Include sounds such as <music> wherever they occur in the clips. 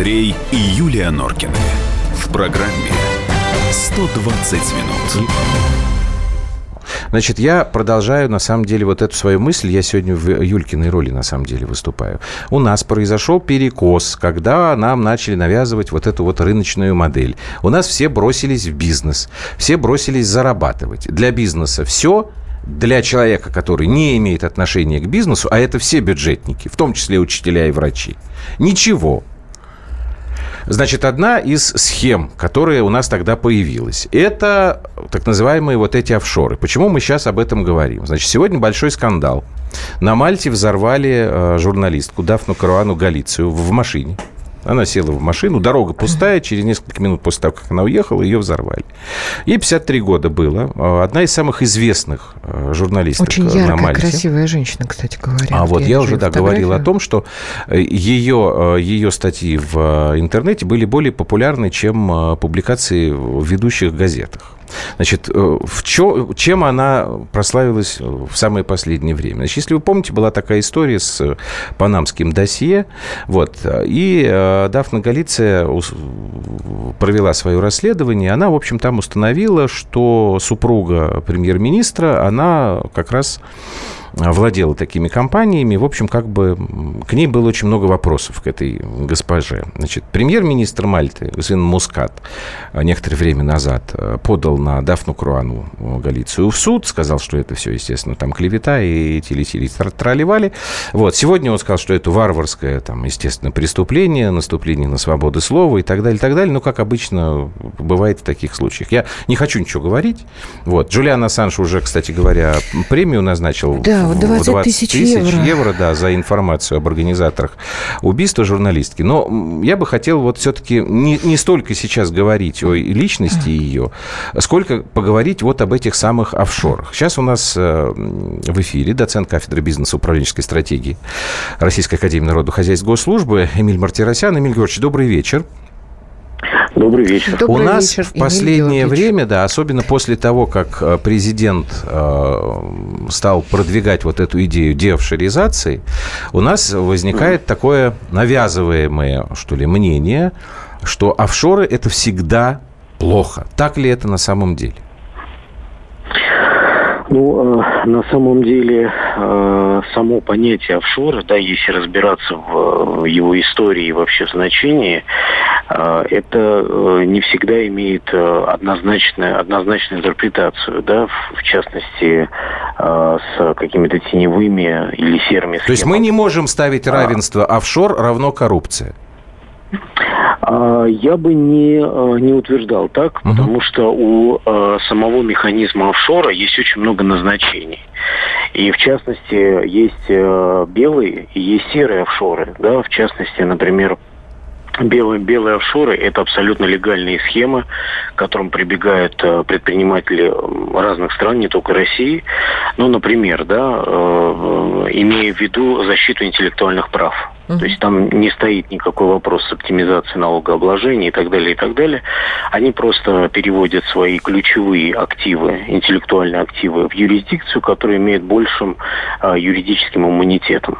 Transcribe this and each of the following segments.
Андрей и Юлия Норкины. В программе 120 минут. Значит, я продолжаю, на самом деле, вот эту свою мысль. Я сегодня в Юлькиной роли, на самом деле, выступаю. У нас произошел перекос, когда нам начали навязывать вот эту вот рыночную модель. У нас все бросились в бизнес, все бросились зарабатывать. Для бизнеса все, для человека, который не имеет отношения к бизнесу, а это все бюджетники, в том числе учителя и врачи, ничего. Значит, одна из схем, которая у нас тогда появилась, это так называемые вот эти офшоры. Почему мы сейчас об этом говорим? Значит, сегодня большой скандал. На Мальте взорвали э, журналистку Дафну Каруану Галицию в машине. Она села в машину, дорога пустая, через несколько минут после того, как она уехала, ее взорвали. Ей 53 года было. А, одна из самых известных э, журналисток Очень яркая, на Мальте. красивая женщина, кстати говоря. А вот я, я уже да, говорил о том, что ее, э, ее статьи в э, интернете были более популярны, чем публикации в ведущих газетах. Значит, э, в чё, чем она прославилась в самое последнее время? Значит, если вы помните, была такая история с панамским досье, вот, и э, Дафна Галиция провела свое расследование, она, в общем, там установила, что супруга премьер-министра, она как раз владела такими компаниями. В общем, как бы к ней было очень много вопросов, к этой госпоже. Значит, премьер-министр Мальты, господин Мускат, некоторое время назад э, подал на Дафну Круану Галицию в суд, сказал, что это все, естественно, там клевета и телетили тролливали. Вот. Сегодня он сказал, что это варварское, там, естественно, преступление, наступление на свободу слова и так далее, и так далее. Ну, как обычно бывает в таких случаях. Я не хочу ничего говорить. Вот. Джулиан Ассанж уже, кстати говоря, премию назначил да, да, вот 20, 20 тысяч, тысяч евро. евро да, за информацию об организаторах убийства журналистки. Но я бы хотел вот все-таки не, не столько сейчас говорить о личности ее, сколько поговорить вот об этих самых офшорах. Сейчас у нас э, в эфире доцент кафедры бизнеса управленческой стратегии Российской Академии Народного Хозяйства Госслужбы Эмиль Мартиросян. Эмиль Георгиевич, добрый вечер. Добрый вечер. Добрый У нас вечер, в последнее время, да, особенно после того, как э, президент э, стал продвигать вот эту идею деофшоризации, у нас возникает mm. такое навязываемое, что ли, мнение, что офшоры – это всегда плохо. Так ли это на самом деле? Ну, э, на самом деле, э, само понятие офшора, да, если разбираться в его истории и вообще в значении, э, это не всегда имеет однозначную, однозначную интерпретацию, да, в, частности, с какими-то теневыми или серыми схемами. То есть мы не можем ставить а. равенство офшор равно коррупция? А, я бы не, а, не утверждал так, угу. потому что у а, самого механизма офшора есть очень много назначений. И в частности, есть белые и есть серые офшоры. Да? В частности, например, Белые, белые офшоры – это абсолютно легальные схемы, к которым прибегают предприниматели разных стран, не только России. Ну, например, да, имея в виду защиту интеллектуальных прав. То есть там не стоит никакой вопрос с оптимизацией налогообложения и так далее, и так далее. Они просто переводят свои ключевые активы, интеллектуальные активы в юрисдикцию, которая имеет большим э, юридическим иммунитетом.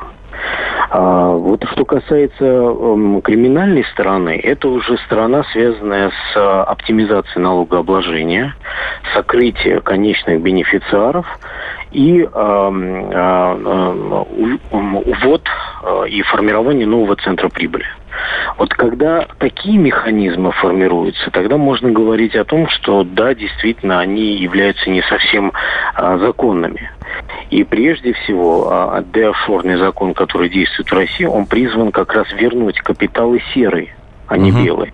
А, вот что касается э, криминальной стороны, это уже сторона, связанная с э, оптимизацией налогообложения, сокрытие конечных бенефициаров и э, э, увод э, и формирование нового центра прибыли. Вот когда такие механизмы формируются, тогда можно говорить о том, что да, действительно, они являются не совсем а, законными. И прежде всего, а, деофшорный закон, который действует в России, он призван как раз вернуть капиталы серые, а не угу. белые.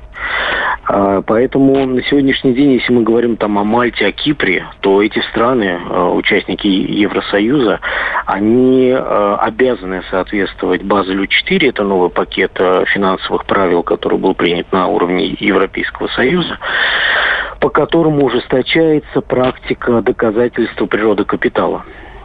А, поэтому на сегодняшний день, если мы говорим там о Мальте, о Кипре, то эти страны, а, участники Евросоюза, они а, обязаны соответствовать Базелю 4, это новый пакет финансовых правил, который был принят на уровне Европейского Союза, по которому ужесточается практика доказательства природы капитала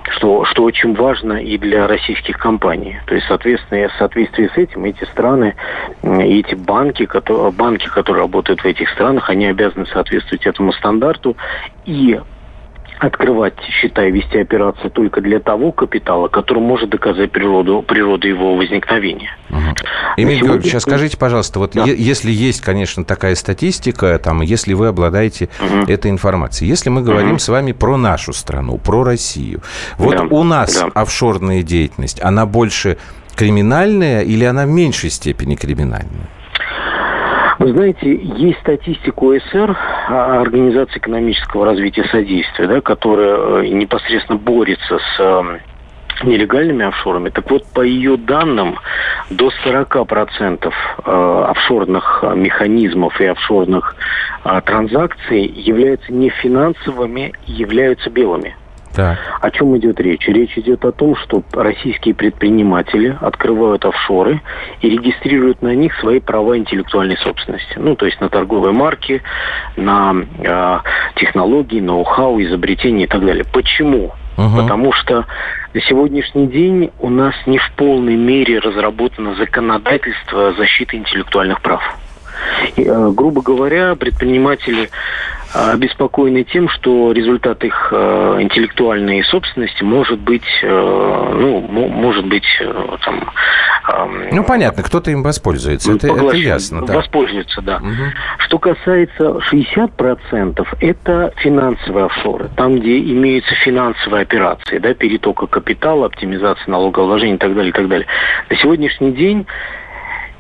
что, что очень важно и для российских компаний. То есть, соответственно, в соответствии с этим эти страны и эти банки, которые, банки, которые работают в этих странах, они обязаны соответствовать этому стандарту и открывать счета и вести операции только для того капитала, который может доказать природу, природу его возникновения. Угу. Эмиль сегодня... Георгиевич, а скажите, пожалуйста, вот да. если есть, конечно, такая статистика, там, если вы обладаете угу. этой информацией, если мы говорим угу. с вами про нашу страну, про Россию, вот да. у нас да. офшорная деятельность, она больше криминальная или она в меньшей степени криминальная? Вы знаете, есть статистика ОСР, а, Организации экономического развития содействия, да, которая э, непосредственно борется с нелегальными офшорами. Так вот, по ее данным, до 40% э, офшорных механизмов и офшорных э, транзакций являются не финансовыми, являются белыми. Так. О чем идет речь? Речь идет о том, что российские предприниматели открывают офшоры и регистрируют на них свои права интеллектуальной собственности. Ну, то есть на торговые марки, на э, технологии, ноу-хау, изобретения и так далее. Почему? Угу. Потому что на сегодняшний день у нас не в полной мере разработано законодательство защиты интеллектуальных прав. И, э, грубо говоря, предприниматели э, обеспокоены тем, что результат их э, интеллектуальной собственности может быть, ну, может быть, там... Ну, понятно, кто-то им воспользуется, это, это ясно. Да. Воспользуется, да. Угу. Что касается 60%, это финансовые офшоры, там, где имеются финансовые операции, да, перетока капитала, оптимизация налогообложения и так далее, и так далее. На сегодняшний день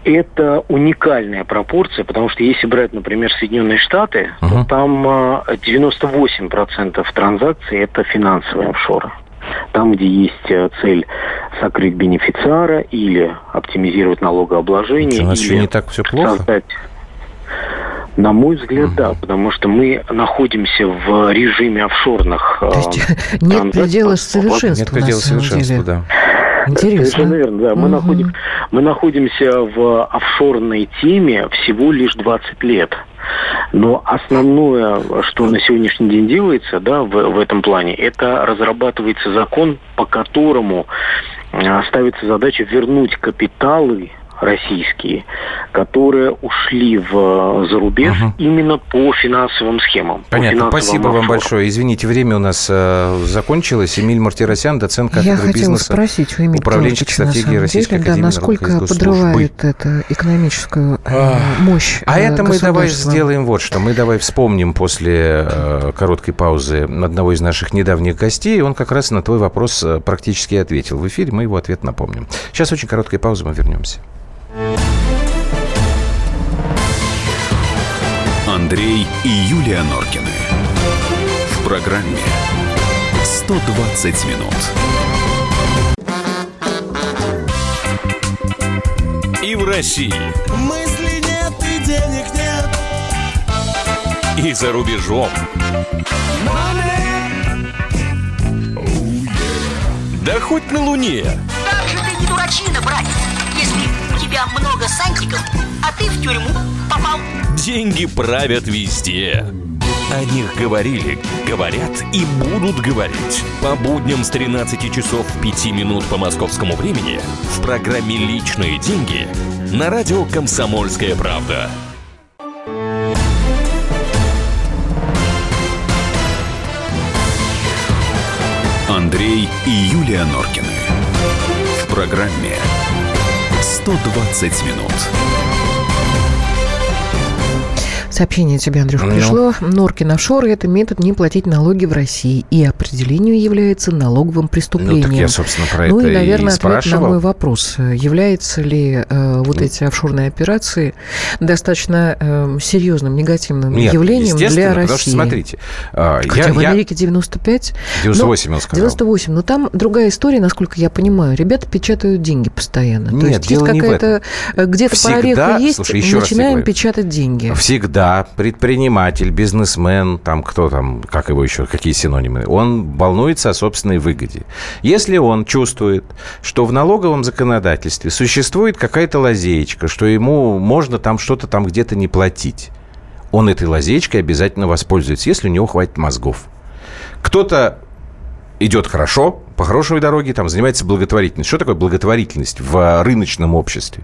это уникальная пропорция, потому что если брать, например, Соединенные Штаты, uh-huh. то там 98% а, транзакций это финансовые офшоры. Там, где есть э, цель сокрыть бенефициара или оптимизировать налогообложение. у нас или еще не так все плохо? Создать... На мой взгляд, угу. да, потому что мы находимся в режиме офшорных. То есть <laughs> нет предела совершенства. Нет предела совершенства, деле. да. Интересно. Совершенно верно, да. Мы, угу. находим, мы находимся в офшорной теме всего лишь 20 лет. Но основное, что на сегодняшний день делается да, в, в этом плане, это разрабатывается закон, по которому э, ставится задача вернуть капиталы российские, которые ушли в зарубеж угу. именно по финансовым схемам. Понятно. Финансовым Спасибо офшорам. вам большое. Извините, время у нас э, закончилось. Эмиль Мартиросян, доцент кафедры Я бизнеса, спросить у Эмиля управленческой стратегии Российской деле, Академии да, насколько подрывает это экономическую э, мощь А это мы давай сделаем вот что. Мы давай вспомним после э, короткой паузы одного из наших недавних гостей. Он как раз на твой вопрос э, практически ответил. В эфире мы его ответ напомним. Сейчас очень короткая пауза, мы вернемся. Андрей и Юлия Норкины. В программе 120 минут. И в России. Мысли нет и денег нет. И за рубежом. Да хоть на Луне. Как же ты не дурачина, братец, тебя много сантиков, а ты в тюрьму попал. Деньги правят везде. О них говорили, говорят и будут говорить. По будням с 13 часов 5 минут по московскому времени в программе «Личные деньги» на радио «Комсомольская правда». Андрей и Юлия Норкины. В программе «120 минут». Сообщение тебе, Андрюш, ну. пришло. Норкин офшор – это метод не платить налоги в России. И определению является налоговым преступлением. Ну, так я, собственно, про ну, это и, наверное, и ответ на мой вопрос. Являются ли э, вот эти офшорные операции достаточно э, серьезным негативным Нет, явлением для России? потому что, смотрите. Э, Хотя я, в Америке 95. 98, он сказал. 98. Но там другая история, насколько я понимаю. Ребята печатают деньги постоянно. Нет, То есть дело есть какая-то... Э, где-то прореха есть, слушай, начинаем печатать деньги. Всегда предприниматель, бизнесмен, там кто там, как его еще, какие синонимы, он волнуется о собственной выгоде. Если он чувствует, что в налоговом законодательстве существует какая-то лазеечка, что ему можно там что-то там где-то не платить, он этой лазеечкой обязательно воспользуется, если у него хватит мозгов. Кто-то идет хорошо, по хорошей дороге, там занимается благотворительностью. Что такое благотворительность в рыночном обществе?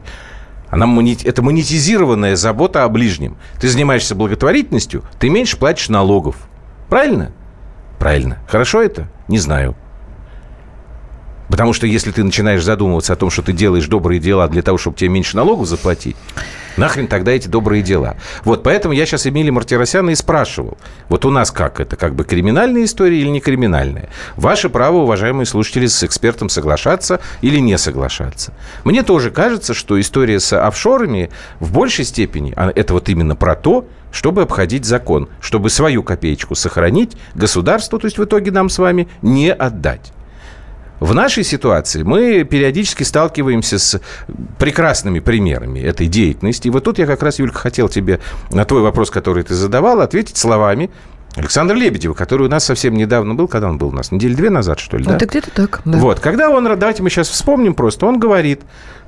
Она монет... Это монетизированная забота о ближнем. Ты занимаешься благотворительностью, ты меньше платишь налогов. Правильно? Правильно. Хорошо это? Не знаю. Потому что если ты начинаешь задумываться о том, что ты делаешь добрые дела для того, чтобы тебе меньше налогов заплатить, нахрен тогда эти добрые дела? Вот поэтому я сейчас Эмили Мартиросяна и спрашивал. Вот у нас как? Это как бы криминальная история или не криминальная? Ваше право, уважаемые слушатели, с экспертом соглашаться или не соглашаться. Мне тоже кажется, что история с офшорами в большей степени, а это вот именно про то, чтобы обходить закон, чтобы свою копеечку сохранить, государству, то есть в итоге нам с вами, не отдать. В нашей ситуации мы периодически сталкиваемся с прекрасными примерами этой деятельности. И вот тут я как раз, Юлька, хотел тебе на твой вопрос, который ты задавал, ответить словами Александр Лебедева, который у нас совсем недавно был, когда он был у нас, недели две назад, что ли, да? Это где-то так, да. Вот, когда он, давайте мы сейчас вспомним просто, он говорит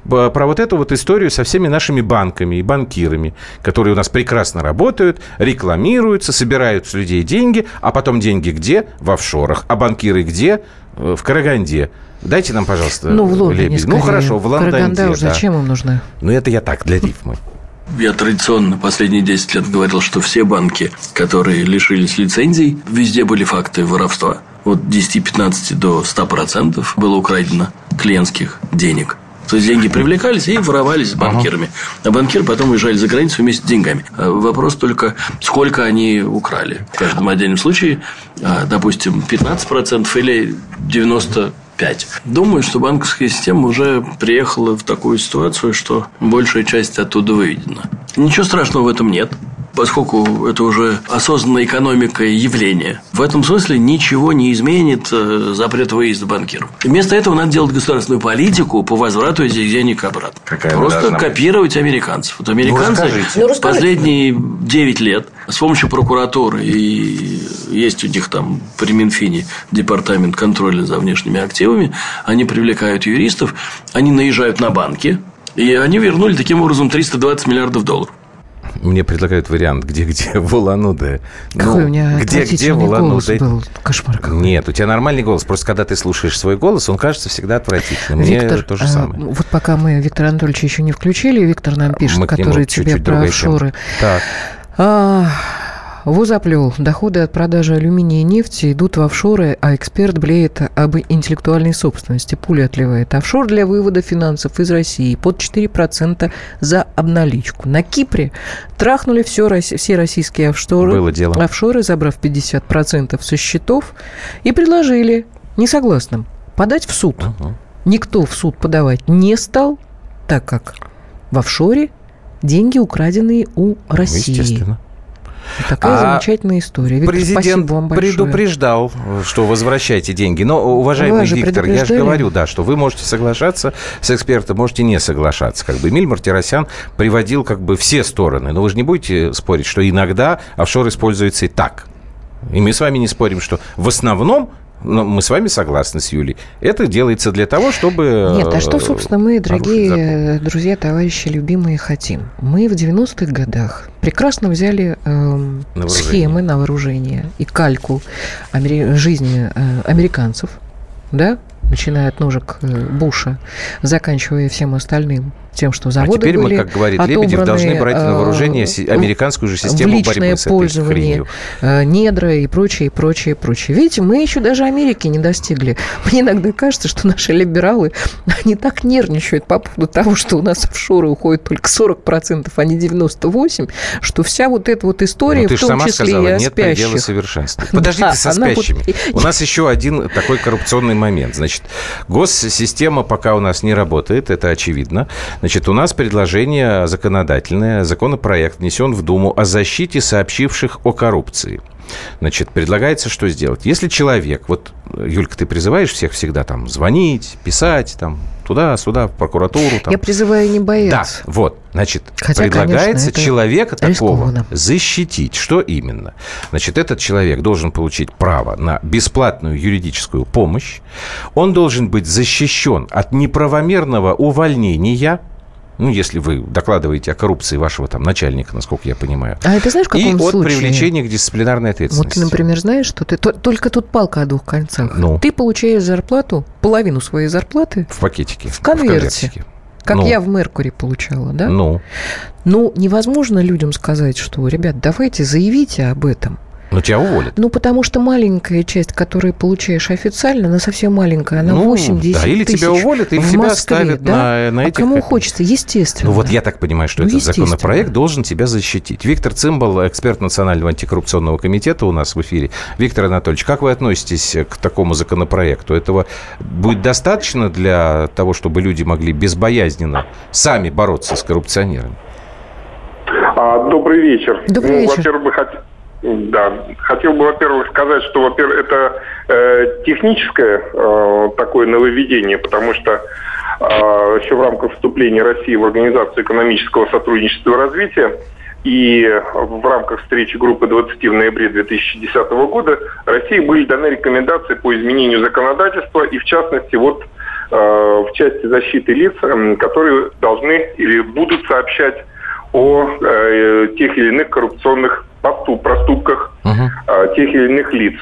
про вот эту вот историю со всеми нашими банками и банкирами, которые у нас прекрасно работают, рекламируются, собирают с людей деньги, а потом деньги где? В офшорах. А банкиры где? Э, в Караганде. Дайте нам, пожалуйста, ну, в Лондоне, лебедь. Ну, хорошо, в Лондонде. Караганда да. зачем им нужны? Ну, это я так, для рифмы. Я традиционно последние 10 лет говорил, что все банки, которые лишились лицензий, везде были факты воровства. От 10-15 до 100% было украдено клиентских денег. То есть деньги привлекались и воровались с банкирами. А банкиры потом уезжали за границу вместе с деньгами. А вопрос только, сколько они украли. В каждом отдельном случае, а, допустим, 15% или 95%. Думаю, что банковская система уже приехала в такую ситуацию, что большая часть оттуда выведена. Ничего страшного в этом нет поскольку это уже осознанная экономика явление. В этом смысле ничего не изменит э, запрет выезда банкиров. Вместо этого надо делать государственную политику по возврату этих денег обратно. Какая Просто копировать быть? американцев. Вот американцы ну, ну последние 9 лет с помощью прокуратуры и есть у них там при Минфине департамент контроля за внешними активами, они привлекают юристов, они наезжают на банки, и они вернули таким образом 320 миллиардов долларов. Мне предлагают вариант, где-где в Улан-Удэ. Какой ну, у меня где-где в Улан-Удэ. был. Кошмар какой. Нет, у тебя нормальный голос. Просто когда ты слушаешь свой голос, он кажется всегда отвратительным. Мне Виктор, то же самое. вот пока мы Виктора Анатольевича еще не включили, Виктор нам пишет, который тебе про офшоры. Так. А, Возоплел. Доходы от продажи алюминия и нефти идут в офшоры, а эксперт блеет об интеллектуальной собственности. Пуля отливает. Офшор для вывода финансов из России под 4% за обналичку. На Кипре трахнули все, все российские офшоры, Было дело. офшоры, забрав 50% со счетов, и предложили несогласным подать в суд. Угу. Никто в суд подавать не стал, так как в офшоре деньги украденные у России. Естественно. Такая а замечательная история. Виктор, президент вам предупреждал, что возвращайте деньги. Но, уважаемый Виктор, я же говорю, да, что вы можете соглашаться с экспертом, можете не соглашаться. Как бы Эмиль Мартиросян приводил как бы все стороны. Но вы же не будете спорить, что иногда офшор используется и так. И мы с вами не спорим, что в основном но мы с вами согласны с Юлей. Это делается для того, чтобы... Нет, а что, э, собственно, мы, дорогие друзья, товарищи, любимые, хотим? Мы в 90-х годах прекрасно взяли э, на схемы на вооружение и кальку амери... жизни э, американцев, да, начиная от ножек э, Буша, заканчивая всем остальным тем, что заводы А теперь были мы, как говорит Лебедев, должны брать на вооружение э, американскую же систему борьбы с этой хренью. Э, недра и прочее, прочее, прочее. Видите, мы еще даже Америки не достигли. Мне иногда кажется, что наши либералы, <laughs> они так нервничают по поводу того, что у нас офшоры уходят только 40%, а не 98%, что вся вот эта вот история, ну, в том числе сказала, и о нет спящих. предела совершенства. <laughs> Подождите да, со спящими. Вот... У нас еще один такой коррупционный момент. Значит, госсистема пока у нас не работает, это очевидно. Значит, у нас предложение законодательное, законопроект внесен в Думу о защите сообщивших о коррупции. Значит, предлагается что сделать? Если человек, вот, Юлька, ты призываешь всех всегда там звонить, писать, там, туда-сюда, в прокуратуру. Там. Я призываю не бояться. Да, вот, значит, Хотя, предлагается конечно, человека такого защитить. Что именно? Значит, этот человек должен получить право на бесплатную юридическую помощь. Он должен быть защищен от неправомерного увольнения – ну, если вы докладываете о коррупции вашего там начальника, насколько я понимаю. А это знаешь, в каком И случае? от привлечения к дисциплинарной ответственности. Вот ты, например, знаешь, что ты... Только тут палка о двух концах. Ну. Ты получаешь зарплату, половину своей зарплаты... В пакетике. В конверте. В как ну. я в Меркури получала, да? Ну. Ну, невозможно людям сказать, что, ребят, давайте заявите об этом. Но тебя уволят. Ну, потому что маленькая часть, которую получаешь официально, она совсем маленькая, она ну, 8-10 да, или тысяч тебя уволят, или в тебя Москве, оставят да? на, на а этих... кому хочется, естественно. Ну, вот я так понимаю, что ну, этот законопроект должен тебя защитить. Виктор Цимбал, эксперт Национального антикоррупционного комитета у нас в эфире. Виктор Анатольевич, как вы относитесь к такому законопроекту? Этого будет достаточно для того, чтобы люди могли безбоязненно сами бороться с коррупционерами? А, добрый вечер. Добрый ну, вечер. Во-первых, хот... да, хотел бы, во-первых, сказать, что, во-первых, это э, техническое э, такое нововведение, потому что э, еще в рамках вступления России в Организацию экономического сотрудничества и развития и в рамках встречи группы 20 в ноябре 2010 года России были даны рекомендации по изменению законодательства и, в частности, вот э, в части защиты лиц, э, которые должны или будут сообщать о э, тех или иных коррупционных проступках э, тех или иных лиц.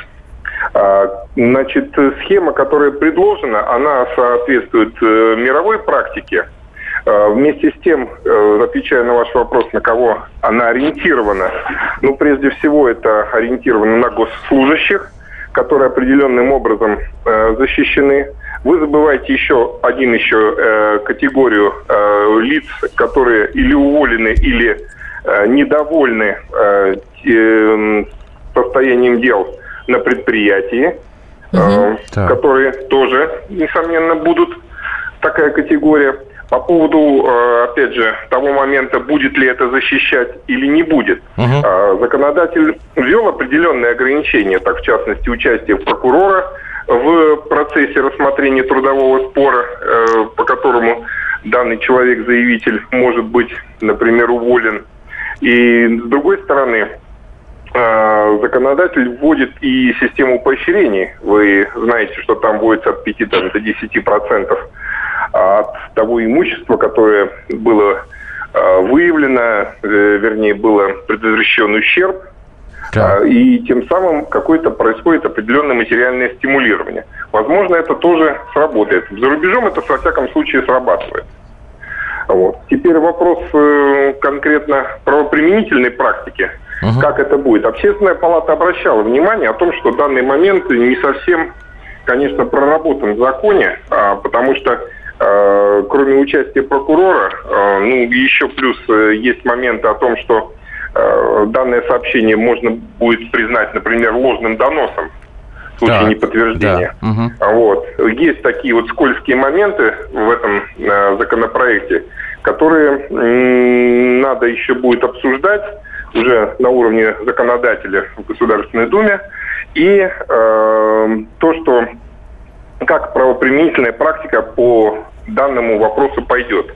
Э, значит, схема, которая предложена, она соответствует э, мировой практике. Э, вместе с тем, э, отвечая на ваш вопрос, на кого она ориентирована, ну, прежде всего, это ориентировано на госслужащих, которые определенным образом э, защищены. Вы забываете еще один еще категорию лиц, которые или уволены, или недовольны э, э, состоянием дел на предприятии, угу. э, которые тоже, несомненно, будут такая категория. По поводу, э, опять же, того момента, будет ли это защищать или не будет. Угу. Законодатель ввел определенные ограничения, так в частности, участие прокурора в процессе рассмотрения трудового спора, э, по которому данный человек-заявитель может быть, например, уволен. И с другой стороны, законодатель вводит и систему поощрений. Вы знаете, что там вводится от 5 там, до 10 процентов от того имущества, которое было а, выявлено, э, вернее, было предотвращен ущерб, да. и тем самым какое-то происходит определенное материальное стимулирование. Возможно, это тоже сработает. За рубежом это, во всяком случае, срабатывает. Вот. Теперь вопрос э, конкретно правоприменительной практики. Угу. Как это будет? Общественная палата обращала внимание о том, что данный момент не совсем, конечно, проработан в законе, а, потому что Э, кроме участия прокурора, э, ну, еще плюс э, есть моменты о том, что данное сообщение можно будет признать, например, ложным доносом в случае да, неподтверждения. Да, угу. Вот. Есть такие вот скользкие моменты в этом законопроекте, которые надо еще будет обсуждать уже на уровне законодателя в Государственной Думе. И э, то, что как правоприменительная практика по данному вопросу пойдет.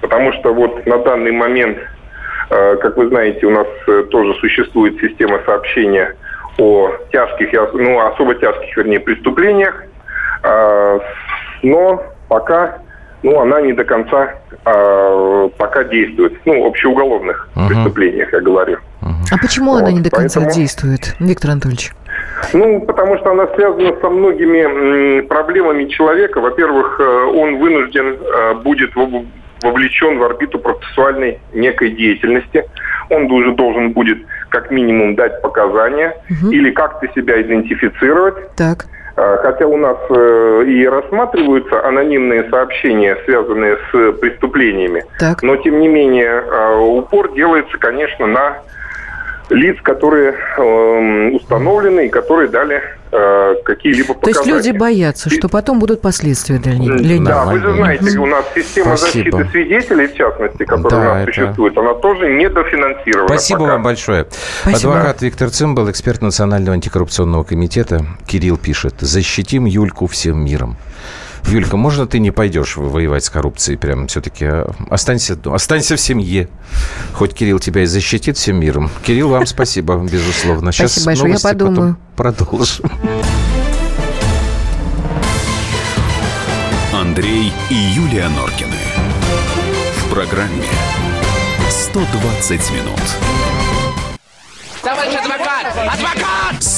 Потому что вот на данный момент, э, как вы знаете, у нас э, тоже существует система сообщения о тяжких, ну, особо тяжких, вернее, преступлениях, э, но пока ну, она не до конца пока действует. Ну, общеуголовных uh-huh. преступлениях, я говорю. Uh-huh. А почему вот, она не до конца поэтому... действует, Виктор Анатольевич? Ну, потому что она связана со многими проблемами человека. Во-первых, э, он вынужден э, будет вовлечен в орбиту процессуальной некой деятельности. Он уже должен будет как минимум дать показания угу. или как-то себя идентифицировать. Так. Э, хотя у нас и рассматриваются анонимные сообщения, связанные с преступлениями, так. но тем не менее упор делается, конечно, на лиц, которые э, установлены и которые дали э, какие-либо показания. То есть люди боятся, что потом будут последствия для них? Для них. Да, вы же знаете, у нас система Спасибо. защиты свидетелей, в частности, которая да, у нас это... существует, она тоже недофинансирована. Спасибо пока. вам большое. Спасибо. Адвокат Виктор Цимбал, эксперт Национального антикоррупционного комитета. Кирилл пишет, защитим Юльку всем миром. Юлька, можно ты не пойдешь воевать с коррупцией? Прям все-таки а, останься, останься в семье. Хоть Кирилл тебя и защитит всем миром. Кирилл, вам спасибо, безусловно. Сейчас спасибо большое, я подумаю. Продолжим. Андрей и Юлия Норкины. В программе «120 минут». Товарищ адвокат! Адвокат!